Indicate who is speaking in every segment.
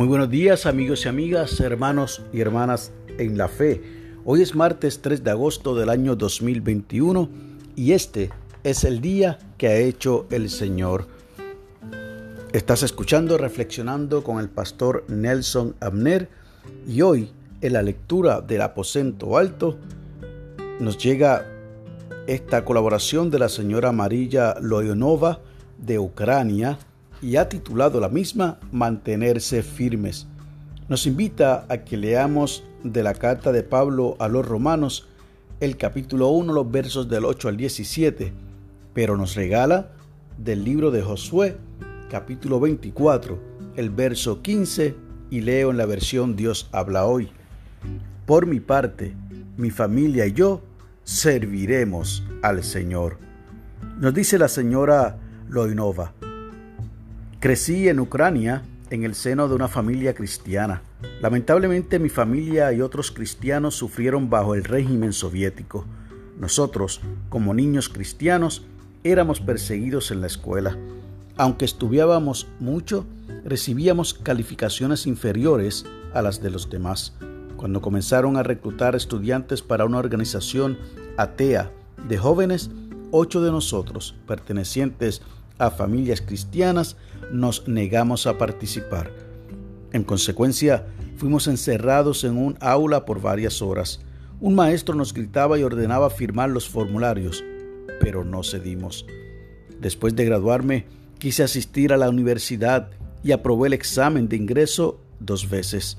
Speaker 1: Muy buenos días amigos y amigas, hermanos y hermanas en la fe. Hoy es martes 3 de agosto del año 2021 y este es el día que ha hecho el Señor. Estás escuchando Reflexionando con el pastor Nelson Abner y hoy en la lectura del aposento alto nos llega esta colaboración de la señora Marilla Loyonova de Ucrania y ha titulado la misma Mantenerse firmes. Nos invita a que leamos de la carta de Pablo a los romanos el capítulo 1, los versos del 8 al 17, pero nos regala del libro de Josué, capítulo 24, el verso 15, y leo en la versión Dios habla hoy. Por mi parte, mi familia y yo serviremos al Señor. Nos dice la señora Loinova, Crecí en Ucrania en el seno de una familia cristiana. Lamentablemente mi familia y otros cristianos sufrieron bajo el régimen soviético. Nosotros, como niños cristianos, éramos perseguidos en la escuela. Aunque estudiábamos mucho, recibíamos calificaciones inferiores a las de los demás. Cuando comenzaron a reclutar estudiantes para una organización atea de jóvenes, ocho de nosotros, pertenecientes a familias cristianas, nos negamos a participar. En consecuencia, fuimos encerrados en un aula por varias horas. Un maestro nos gritaba y ordenaba firmar los formularios, pero no cedimos. Después de graduarme, quise asistir a la universidad y aprobé el examen de ingreso dos veces.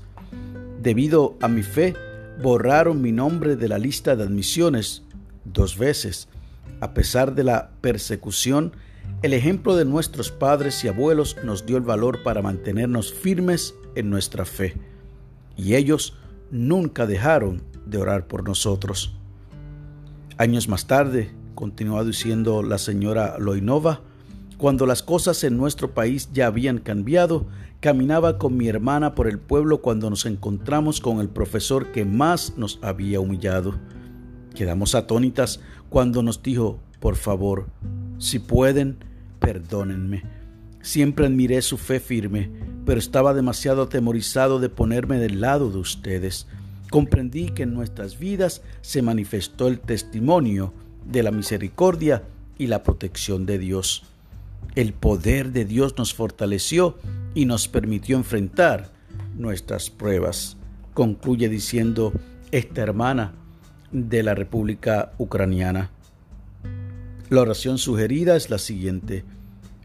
Speaker 1: Debido a mi fe, borraron mi nombre de la lista de admisiones dos veces. A pesar de la persecución, el ejemplo de nuestros padres y abuelos nos dio el valor para mantenernos firmes en nuestra fe, y ellos nunca dejaron de orar por nosotros. Años más tarde, continuó diciendo la señora Loinova, cuando las cosas en nuestro país ya habían cambiado, caminaba con mi hermana por el pueblo cuando nos encontramos con el profesor que más nos había humillado. Quedamos atónitas cuando nos dijo, por favor, si pueden, perdónenme. Siempre admiré su fe firme, pero estaba demasiado atemorizado de ponerme del lado de ustedes. Comprendí que en nuestras vidas se manifestó el testimonio de la misericordia y la protección de Dios. El poder de Dios nos fortaleció y nos permitió enfrentar nuestras pruebas. Concluye diciendo esta hermana de la República Ucraniana. La oración sugerida es la siguiente.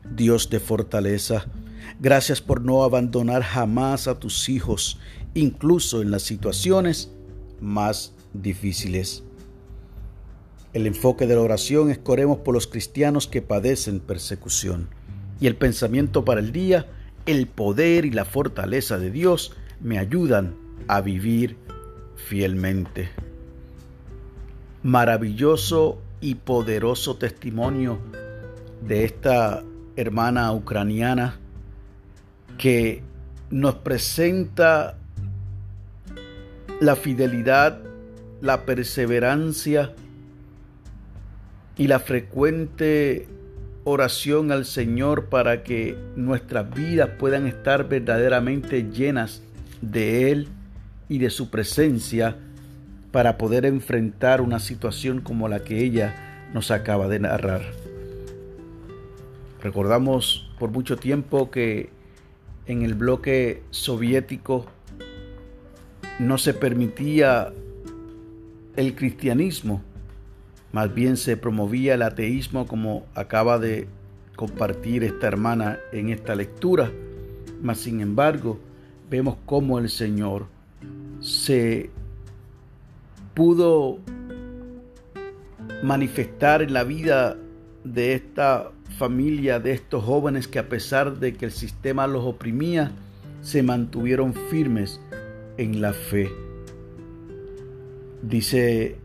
Speaker 1: Dios de fortaleza, gracias por no abandonar jamás a tus hijos, incluso en las situaciones más difíciles. El enfoque de la oración es coremos por los cristianos que padecen persecución. Y el pensamiento para el día, el poder y la fortaleza de Dios me ayudan a vivir fielmente. Maravilloso y poderoso testimonio de esta hermana ucraniana que nos presenta la fidelidad, la perseverancia y la frecuente oración al Señor para que nuestras vidas puedan estar verdaderamente llenas de Él y de su presencia para poder enfrentar una situación como la que ella nos acaba de narrar. Recordamos por mucho tiempo que en el bloque soviético no se permitía el cristianismo, más bien se promovía el ateísmo como acaba de compartir esta hermana en esta lectura. Mas sin embargo, vemos cómo el Señor se pudo manifestar en la vida de esta familia, de estos jóvenes que a pesar de que el sistema los oprimía, se mantuvieron firmes en la fe. Dice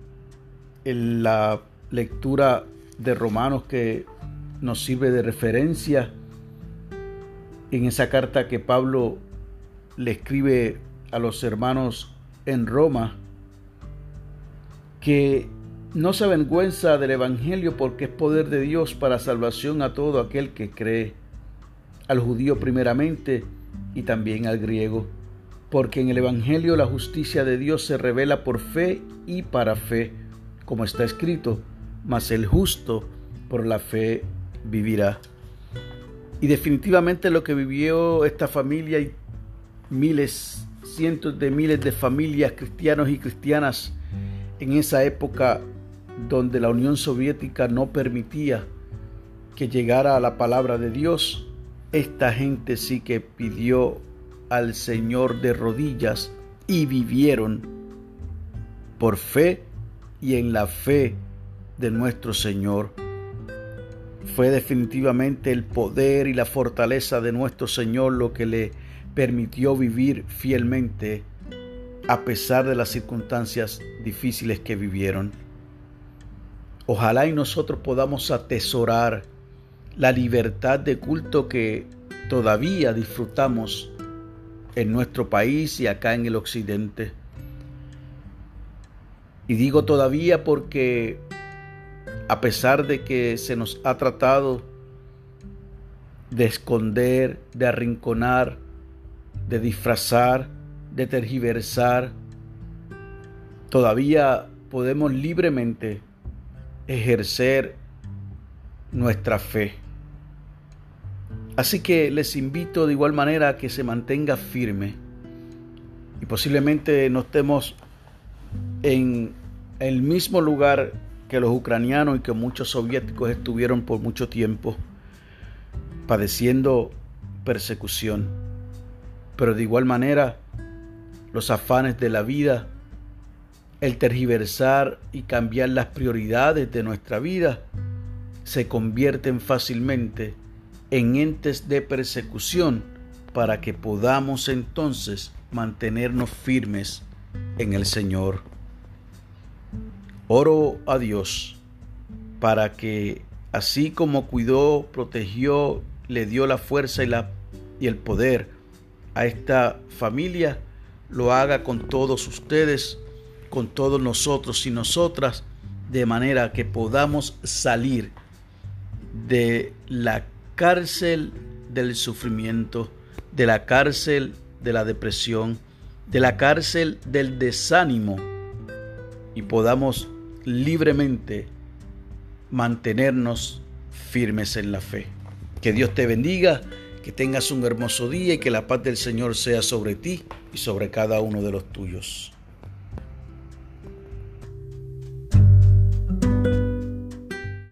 Speaker 1: en la lectura de Romanos que nos sirve de referencia en esa carta que Pablo le escribe a los hermanos en Roma, que no se avergüenza del Evangelio porque es poder de Dios para salvación a todo aquel que cree, al judío primeramente y también al griego, porque en el Evangelio la justicia de Dios se revela por fe y para fe, como está escrito, mas el justo por la fe vivirá. Y definitivamente lo que vivió esta familia y miles, cientos de miles de familias cristianos y cristianas en esa época donde la Unión Soviética no permitía que llegara a la palabra de Dios, esta gente sí que pidió al Señor de rodillas y vivieron por fe y en la fe de nuestro Señor. Fue definitivamente el poder y la fortaleza de nuestro Señor lo que le permitió vivir fielmente a pesar de las circunstancias difíciles que vivieron. Ojalá y nosotros podamos atesorar la libertad de culto que todavía disfrutamos en nuestro país y acá en el occidente. Y digo todavía porque a pesar de que se nos ha tratado de esconder, de arrinconar, de disfrazar, de tergiversar, todavía podemos libremente ejercer nuestra fe. Así que les invito de igual manera a que se mantenga firme y posiblemente no estemos en el mismo lugar que los ucranianos y que muchos soviéticos estuvieron por mucho tiempo padeciendo persecución. Pero de igual manera, los afanes de la vida, el tergiversar y cambiar las prioridades de nuestra vida, se convierten fácilmente en entes de persecución para que podamos entonces mantenernos firmes en el Señor. Oro a Dios para que así como cuidó, protegió, le dio la fuerza y, la, y el poder a esta familia, lo haga con todos ustedes, con todos nosotros y nosotras, de manera que podamos salir de la cárcel del sufrimiento, de la cárcel de la depresión, de la cárcel del desánimo y podamos libremente mantenernos firmes en la fe. Que Dios te bendiga, que tengas un hermoso día y que la paz del Señor sea sobre ti y sobre cada uno de los tuyos.